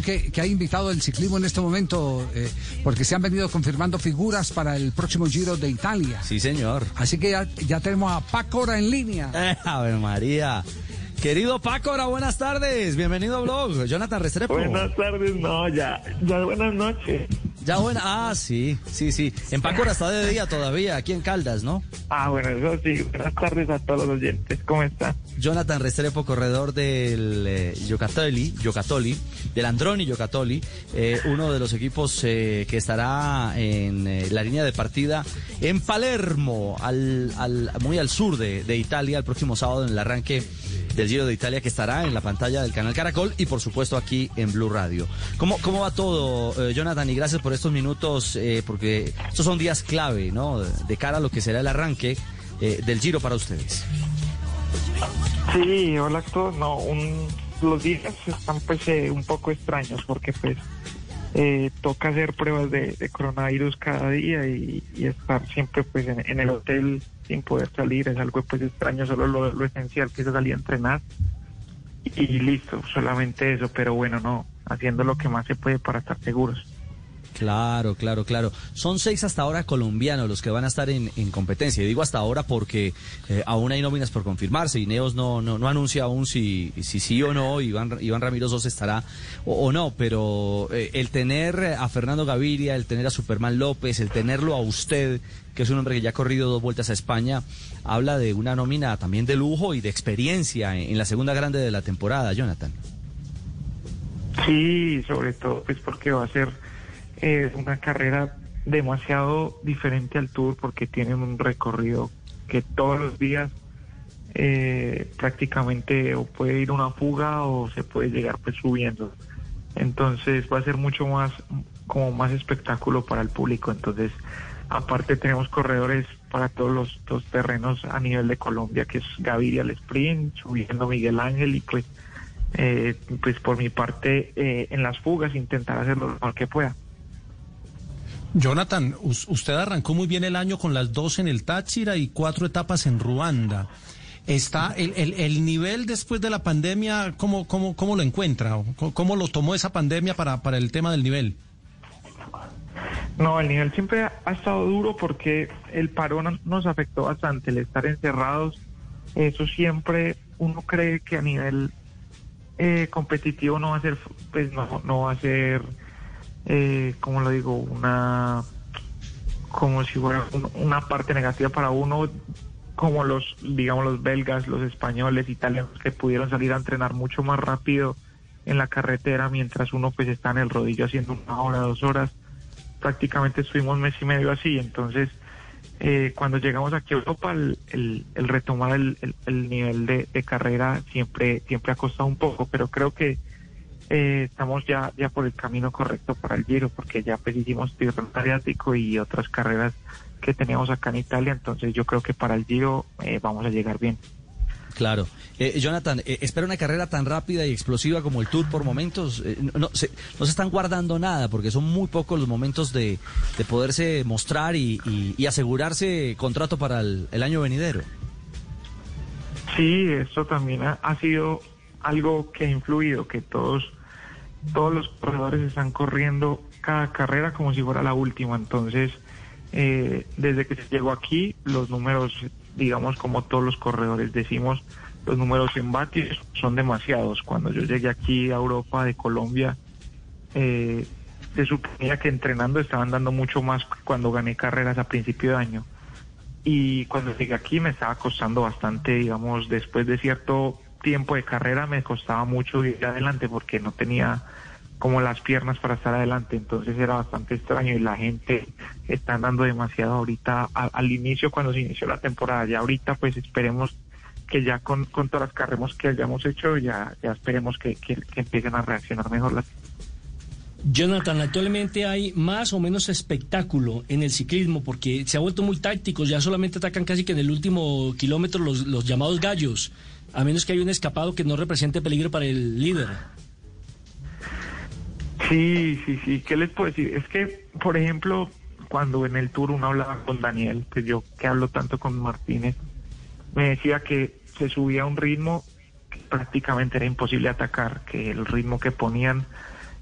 Que, que ha invitado el ciclismo en este momento, eh, porque se han venido confirmando figuras para el próximo Giro de Italia. Sí, señor. Así que ya, ya tenemos a Pácora en línea. Eh, a ver, María. Querido Pácora, buenas tardes. Bienvenido a Blog. Jonathan Restrepo. Buenas tardes, no, ya, ya buenas noches. Ya buena. Ah, sí, sí, sí. En Pácora está de día todavía, aquí en Caldas, ¿no? Ah, bueno, eso sí. Buenas tardes a todos los oyentes. ¿Cómo están? Jonathan Restrepo, corredor del eh, Yocatoli, Yocatoli, del Androni Yocatoli, eh, uno de los equipos eh, que estará en eh, la línea de partida en Palermo, al, al- muy al sur de, de Italia, el próximo sábado en el arranque del Giro de Italia que estará en la pantalla del canal Caracol y por supuesto aquí en Blue Radio. ¿Cómo, cómo va todo, eh, Jonathan? Y gracias por estos minutos, eh, porque estos son días clave, ¿no? De cara a lo que será el arranque eh, del Giro para ustedes. Sí, hola a todos. No, un, los días están pues eh, un poco extraños porque pues eh, toca hacer pruebas de, coronavirus cada día y, estar siempre pues en, el hotel sin poder salir es algo pues extraño, solo lo, lo esencial que es salir a entrenar y, listo, solamente eso, pero bueno, no, haciendo lo que más se puede para estar seguros. Claro, claro, claro. Son seis hasta ahora colombianos los que van a estar en, en competencia. Y digo hasta ahora porque eh, aún hay nóminas por confirmarse. Ineos no, no, no anuncia aún si, si sí o no, Iván, Iván Ramiro Sos estará o, no. Pero eh, el tener a Fernando Gaviria, el tener a Superman López, el tenerlo a usted, que es un hombre que ya ha corrido dos vueltas a España, habla de una nómina también de lujo y de experiencia en, en la segunda grande de la temporada, Jonathan. Sí, sobre todo pues porque va a ser eh, una carrera demasiado diferente al Tour porque tienen un recorrido que todos los días eh, prácticamente o puede ir una fuga o se puede llegar pues subiendo. Entonces va a ser mucho más como más espectáculo para el público. Entonces aparte tenemos corredores para todos los, los terrenos a nivel de Colombia que es Gaviria al sprint, subiendo Miguel Ángel y pues eh, pues por mi parte eh, en las fugas intentar hacer lo mejor que pueda. Jonathan, us- usted arrancó muy bien el año con las dos en el Táchira y cuatro etapas en Ruanda. Está el, el- el nivel después de la pandemia, ¿cómo, cómo, cómo lo encuentra? ¿Cómo, cómo lo tomó esa pandemia para, para el tema del nivel? No, el nivel siempre ha estado duro porque el parón nos afectó bastante, el estar encerrados, eso siempre uno cree que a nivel eh, competitivo no va a ser, pues no, no va a ser, eh, como lo digo, una, como si fuera un- una parte negativa para uno, como los, digamos, los belgas, los españoles, italianos, que pudieron salir a entrenar mucho más rápido en la carretera mientras uno pues está en el rodillo haciendo una hora, dos horas. Prácticamente estuvimos mes y medio así, entonces eh, cuando llegamos aquí a Europa el, retomar el nivel de, de carrera siempre siempre ha costado un poco, pero creo que eh, estamos ya ya por el camino correcto para el Giro, porque ya pues hicimos Tirreno Adriático y otras carreras que teníamos acá en Italia, entonces yo creo que para el Giro eh, vamos a llegar bien. Claro. Eh, Jonathan, eh, ¿espera una carrera tan rápida y explosiva como el Tour por momentos? Eh, no, se, no se están guardando nada porque son muy pocos los momentos de, de poderse mostrar y, y- y asegurarse contrato para el, el año venidero. Sí, esto también ha, ha sido algo que ha influido, que todos, todos los corredores están corriendo cada carrera como si fuera la última. Entonces, eh, desde que se llegó aquí, los números, digamos, como todos los corredores decimos, los números en vatios son demasiados. Cuando yo llegué aquí a Europa de Colombia, eh, se suponía que entrenando estaban dando mucho más cuando gané carreras a principio de año y cuando llegué aquí me estaba costando bastante, digamos, después de cierto tiempo de carrera me costaba mucho ir adelante porque no tenía como las piernas para estar adelante, entonces era bastante extraño y la gente está dando demasiado ahorita al inicio cuando se inició la temporada, ya ahorita pues esperemos que ya con, con todas las carreras que hayamos hecho, ya, ya esperemos que, que, que empiecen a reaccionar mejor las Jonathan, actualmente hay más o menos espectáculo en el ciclismo porque se ha vuelto muy táctico, ya solamente atacan casi que en el último kilómetro los, los llamados gallos, a menos que haya un escapado que no represente peligro para el líder. Sí, sí, sí, ¿qué les puedo decir? Es que, por ejemplo, cuando en el tour uno hablaba con Daniel, pues yo que hablo tanto con Martínez, me decía que se subía a un ritmo que prácticamente era imposible atacar, que el ritmo que ponían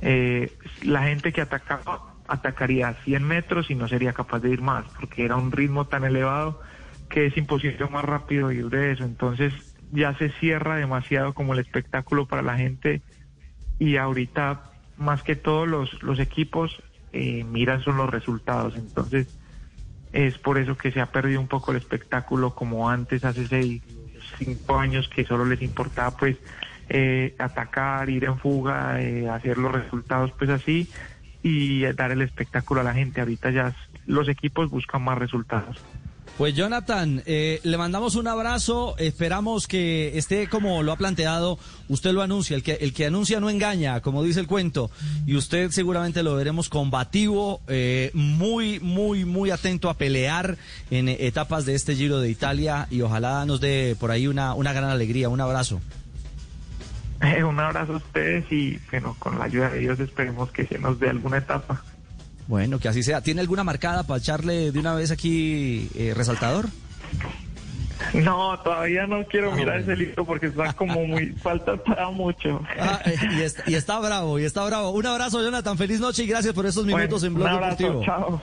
eh, la gente que atacaba atacaría a 100 metros y no sería capaz de ir más, porque era un ritmo tan elevado que es imposible más rápido ir de eso. Entonces ya se cierra demasiado como el espectáculo para la gente y ahorita más que todos los, los equipos eh, miran son los resultados. Entonces es por eso que se ha perdido un poco el espectáculo como antes, hace seis, cinco años que solo les importaba pues eh, atacar, ir en fuga, eh, hacer los resultados pues así y dar el espectáculo a la gente. Ahorita ya los equipos buscan más resultados. Pues Jonathan, eh, le mandamos un abrazo, esperamos que esté como lo ha planteado, usted lo anuncia, el que, el que anuncia no engaña, como dice el cuento, y usted seguramente lo veremos combativo, eh, muy, muy, muy atento a pelear en etapas de este Giro de Italia. Y ojalá nos dé por ahí una, una gran alegría, un abrazo. un abrazo a ustedes y bueno, con la ayuda de Dios esperemos que se nos dé alguna etapa. Bueno, que así sea. ¿Tiene alguna marcada para echarle de una vez aquí eh, resaltador? No, todavía no quiero ah, mirar ese libro porque está como muy falta para mucho. Ah, eh, y, está, bravo, y está bravo. Un abrazo, Jonathan. Feliz noche y gracias por estos minutos en Blog un abrazo, Deportivo. Chao.